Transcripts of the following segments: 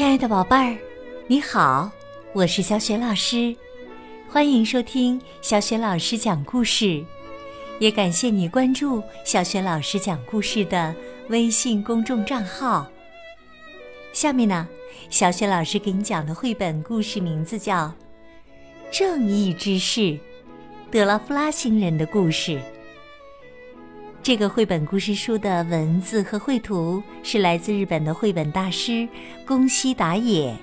亲爱的宝贝儿，你好，我是小雪老师，欢迎收听小雪老师讲故事，也感谢你关注小雪老师讲故事的微信公众账号。下面呢，小雪老师给你讲的绘本故事名字叫《正义之士》，德拉夫拉星人的故事。这个绘本故事书的文字和绘图是来自日本的绘本大师宫西达也，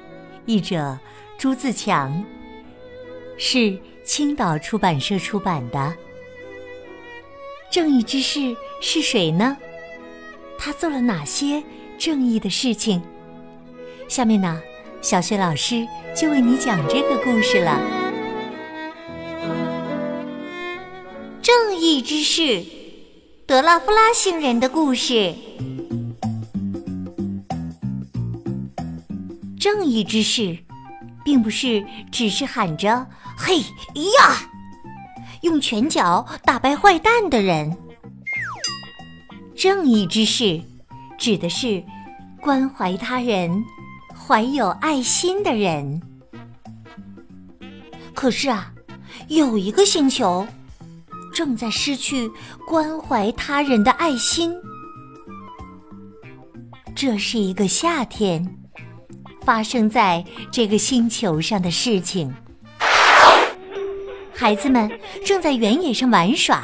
译者朱自强，是青岛出版社出版的。正义之士是谁呢？他做了哪些正义的事情？下面呢，小雪老师就为你讲这个故事了。正义之士。德拉夫拉星人的故事。正义之士，并不是只是喊着“嘿呀”，用拳脚打败坏蛋的人。正义之士，指的是关怀他人、怀有爱心的人。可是啊，有一个星球。正在失去关怀他人的爱心。这是一个夏天发生在这个星球上的事情。孩子们正在原野上玩耍。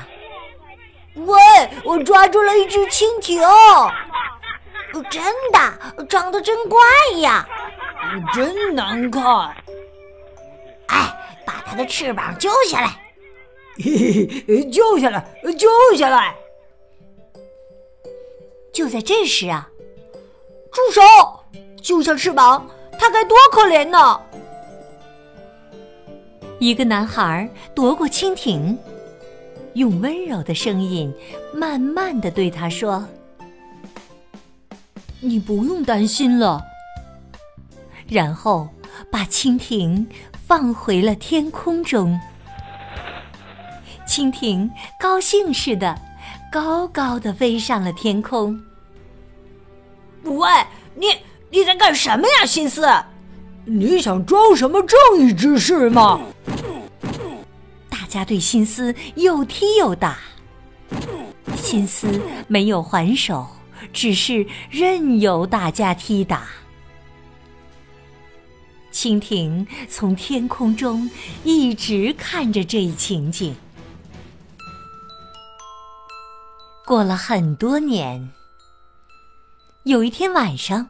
喂，我抓住了一只蜻蜓！真的，长得真怪呀！真难看！哎，把它的翅膀揪下来！嘿 嘿，救下来，救下来！就在这时啊，住手！揪下翅膀，它该多可怜呢！一个男孩夺过蜻蜓，用温柔的声音慢慢的对他说：“你不用担心了。”然后把蜻蜓放回了天空中。蜻蜓高兴似的，高高的飞上了天空。喂，你你在干什么呀，心思？你想装什么正义之士吗？大家对心思又踢又打，心思没有还手，只是任由大家踢打。蜻蜓从天空中一直看着这一情景。过了很多年，有一天晚上，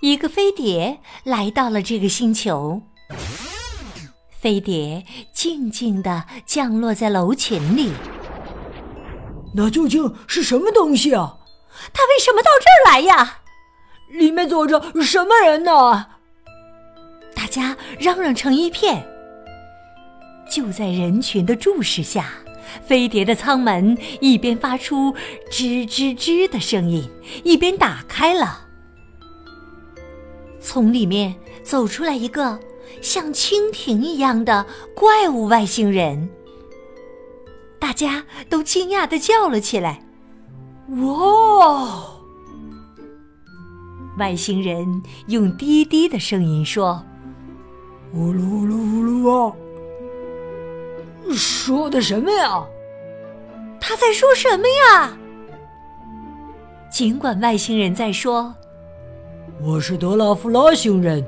一个飞碟来到了这个星球。飞碟静静地降落在楼群里。那究竟是什么东西啊？它为什么到这儿来呀？里面坐着什么人呢？大家嚷嚷成一片。就在人群的注视下。飞碟的舱门一边发出吱吱吱的声音，一边打开了。从里面走出来一个像蜻蜓一样的怪物外星人，大家都惊讶的叫了起来：“哇！”外星人用低低的声音说：“呜噜噜噜噜啊！”说的什么呀？他在说什么呀？尽管外星人在说：“我是德拉夫拉星人。”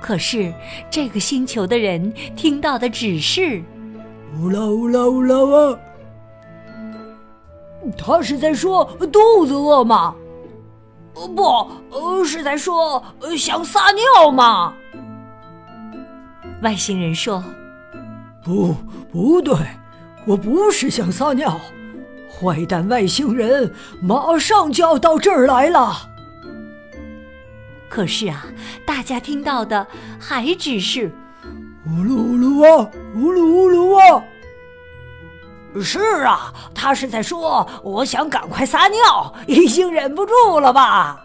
可是这个星球的人听到的只是“乌拉乌拉乌拉啊！”他是在说肚子饿吗？不，是在说想撒尿吗？外星人说。不，不对，我不是想撒尿。坏蛋外星人马上就要到这儿来了。可是啊，大家听到的还只是“呜噜呜噜啊，呜噜呜噜啊”。是啊，他是在说我想赶快撒尿，已经忍不住了吧？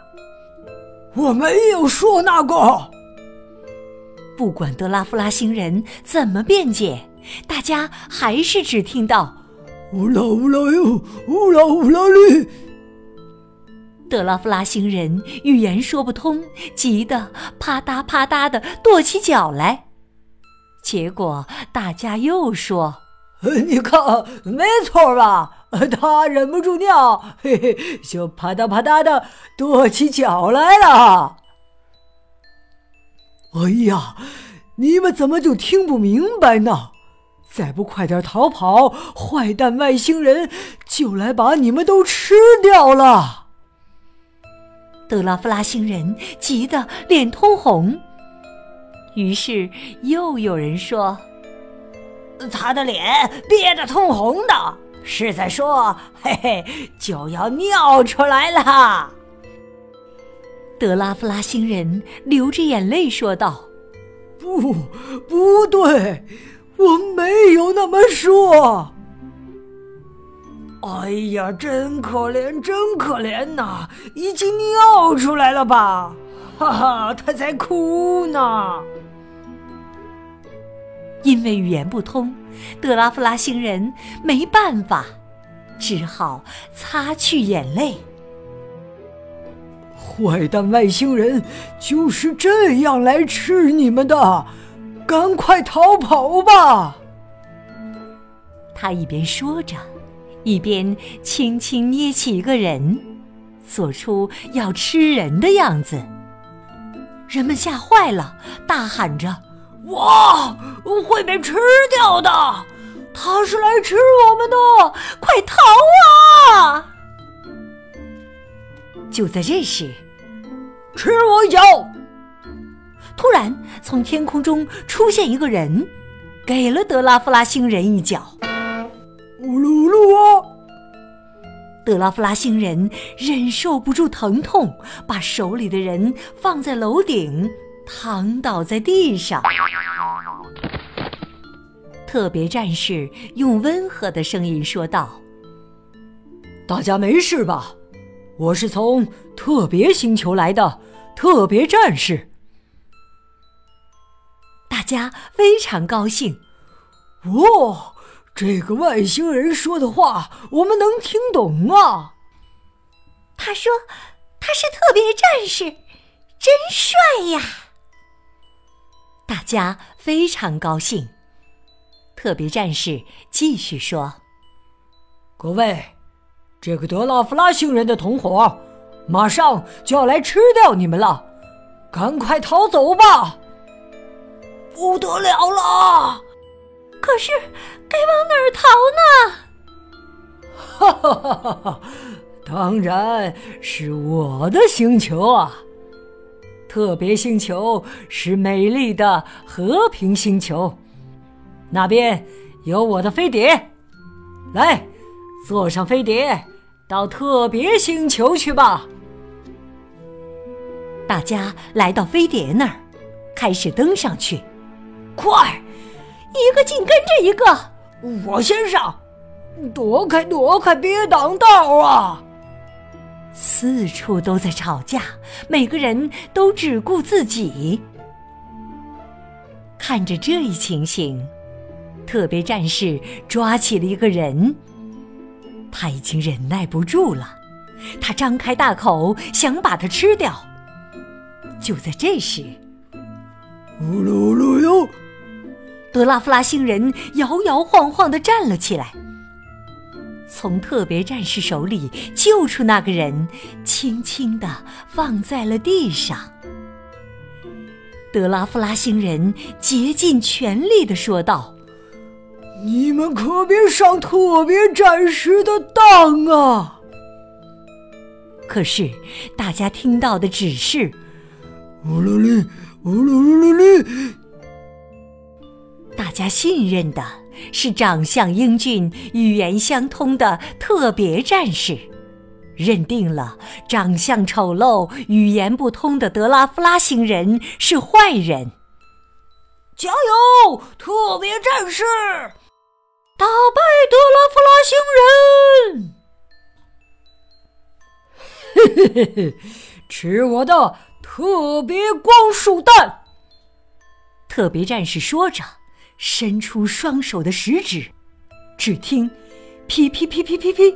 我没有说那个。不管德拉夫拉星人怎么辩解。大家还是只听到“乌拉乌拉哟，乌拉乌拉哩”。德拉夫拉星人语言说不通，急得啪嗒啪嗒的跺起脚来。结果大家又说：“你看，没错吧？他忍不住尿，嘿嘿，就啪嗒啪嗒的跺起脚来了。”哎呀，你们怎么就听不明白呢？再不快点逃跑，坏蛋外星人就来把你们都吃掉了。德拉夫拉星人急得脸通红，于是又有人说：“他的脸憋得通红的，是在说，嘿嘿，就要尿出来了。”德拉夫拉星人流着眼泪说道：“不，不对，我没有那么说。”哎呀，真可怜，真可怜呐！已经尿出来了吧？哈哈，他在哭呢。因为语言不通，德拉夫拉星人没办法，只好擦去眼泪。坏蛋外星人就是这样来吃你们的，赶快逃跑吧！他一边说着。一边轻轻捏起一个人，做出要吃人的样子。人们吓坏了，大喊着：“哇，会被吃掉的！他是来吃我们的，快逃啊！”就在这时，吃我一脚！突然，从天空中出现一个人，给了德拉夫拉星人一脚。呜噜噜啊！德拉夫拉星人忍受不住疼痛，把手里的人放在楼顶，躺倒在地上。特别战士用温和的声音说道：“大家没事吧？我是从特别星球来的特别战士。”大家非常高兴。哦。这个外星人说的话，我们能听懂啊！他说他是特别战士，真帅呀！大家非常高兴。特别战士继续说：“各位，这个德拉夫拉星人的同伙马上就要来吃掉你们了，赶快逃走吧！不得了了！可是……”该往哪儿逃呢？哈哈哈哈哈！当然是我的星球啊！特别星球是美丽的和平星球，那边有我的飞碟。来，坐上飞碟，到特别星球去吧！大家来到飞碟那儿，开始登上去。快，一个紧跟着一个。我先上，躲开，躲开，别挡道啊！四处都在吵架，每个人都只顾自己。看着这一情形，特别战士抓起了一个人，他已经忍耐不住了，他张开大口想把它吃掉。就在这时，呜噜噜哟！德拉夫拉星人摇摇晃晃地站了起来，从特别战士手里救出那个人，轻轻地放在了地上。德拉夫拉星人竭尽全力地说道：“你们可别上特别战士的当啊！”可是大家听到的只是“呜噜噜，呜噜噜噜哩”。大家信任的是长相英俊、语言相通的特别战士，认定了长相丑陋、语言不通的德拉夫拉星人是坏人。加油，特别战士！打败德拉夫拉星人！嘿嘿嘿嘿，吃我的特别光束弹！特别战士说着。伸出双手的食指，只听“噼噼噼噼噼噼”，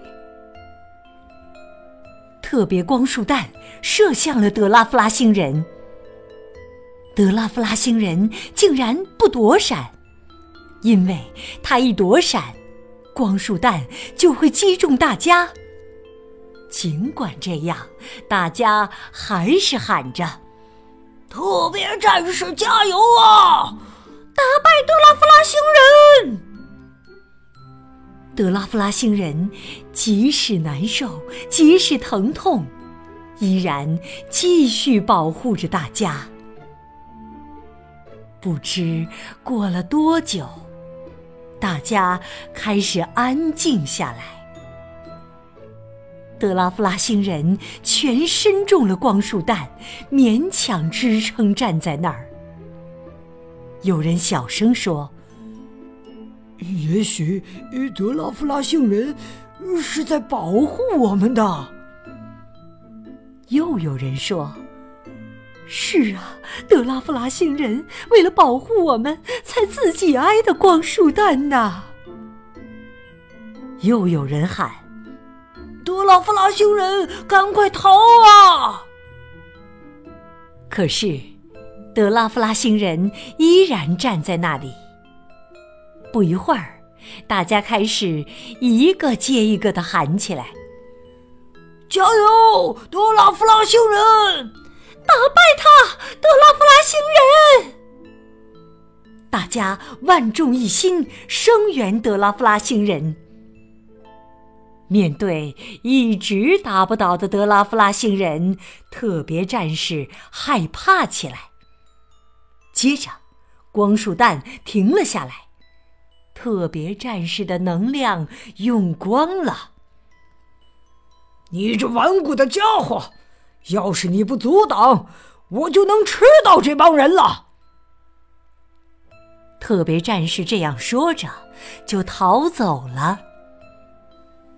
特别光束弹射向了德拉夫拉星人。德拉夫拉星人竟然不躲闪，因为他一躲闪，光束弹就会击中大家。尽管这样，大家还是喊着：“特别战士加油啊！打败德拉夫拉星人！”德拉夫拉星人即使难受，即使疼痛，依然继续保护着大家。不知过了多久，大家开始安静下来。德拉夫拉星人全身中了光束弹，勉强支撑站在那儿。有人小声说：“也许德拉夫拉星人是在保护我们的。”又有人说：“是啊，德拉夫拉星人为了保护我们，才自己挨的光束弹呐。”又有人喊。德拉夫拉星人，赶快逃啊！可是，德拉夫拉星人依然站在那里。不一会儿，大家开始一个接一个的喊起来：“加油，德拉夫拉星人！打败他，德拉夫拉星人！”大家万众一心，声援德拉夫拉星人。面对一直打不倒的德拉夫拉星人，特别战士害怕起来。接着，光束弹停了下来，特别战士的能量用光了。你这顽固的家伙，要是你不阻挡，我就能吃到这帮人了。特别战士这样说着，就逃走了。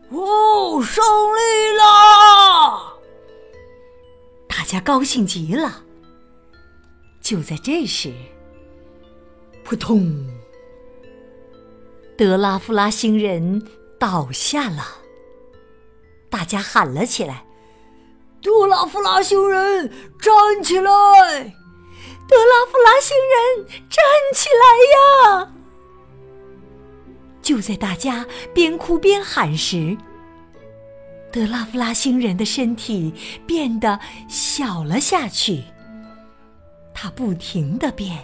哦，胜利了！大家高兴极了。就在这时，扑通！德拉夫拉星人倒下了。大家喊了起来：“德拉夫拉星人，站起来！德拉夫拉星人，站起来呀！”就在大家边哭边喊时，德拉夫拉星人的身体变得小了下去。他不停的变，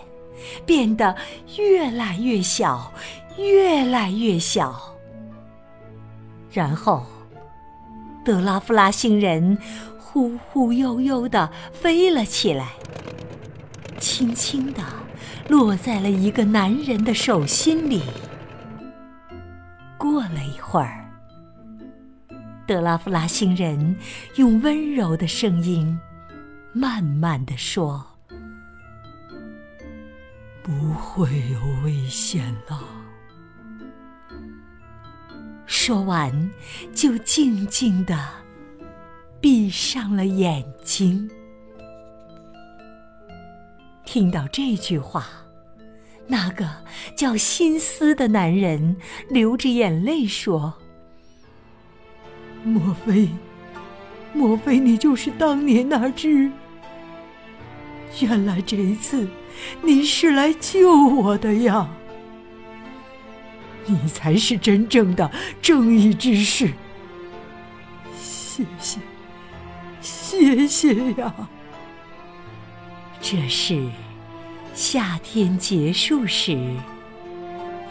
变得越来越小，越来越小。然后，德拉夫拉星人忽忽悠悠的飞了起来，轻轻的落在了一个男人的手心里。过了一会儿，德拉夫拉星人用温柔的声音慢慢的说：“不会有危险了。”说完，就静静的闭上了眼睛。听到这句话。那个叫心思的男人流着眼泪说：“莫非，莫非你就是当年那只？原来这一次你是来救我的呀！你才是真正的正义之士。谢谢，谢谢呀！这是。”夏天结束时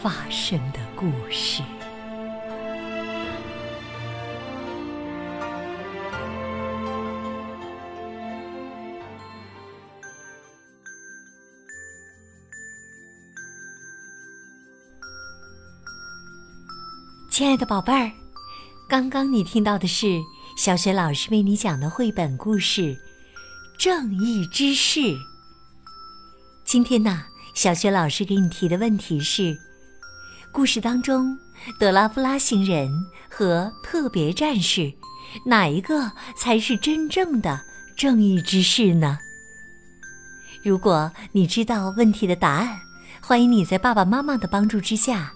发生的故事。亲爱的宝贝儿，刚刚你听到的是小雪老师为你讲的绘本故事《正义之士》。今天呢，小雪老师给你提的问题是：故事当中，德拉夫拉星人和特别战士，哪一个才是真正的正义之士呢？如果你知道问题的答案，欢迎你在爸爸妈妈的帮助之下，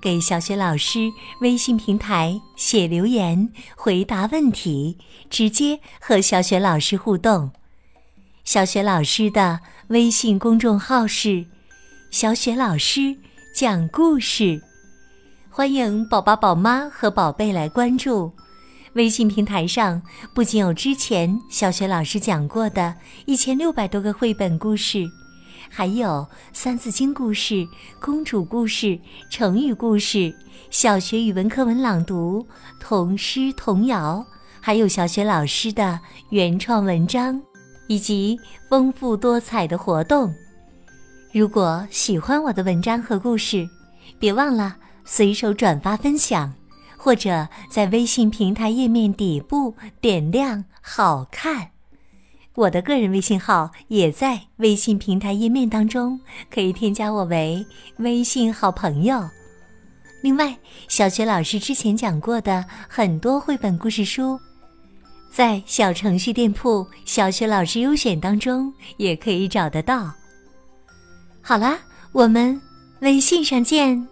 给小雪老师微信平台写留言、回答问题，直接和小雪老师互动。小雪老师的微信公众号是“小雪老师讲故事”，欢迎宝宝、宝妈和宝贝来关注。微信平台上不仅有之前小雪老师讲过的一千六百多个绘本故事，还有《三字经》故事、公主故事、成语故事、小学语文课文朗读、童诗童谣，还有小雪老师的原创文章，以及丰富多彩的活动。如果喜欢我的文章和故事，别忘了随手转发分享。或者在微信平台页面底部点亮“好看”，我的个人微信号也在微信平台页面当中，可以添加我为微信好朋友。另外，小学老师之前讲过的很多绘本故事书，在小程序店铺“小学老师优选”当中也可以找得到。好啦，我们微信上见。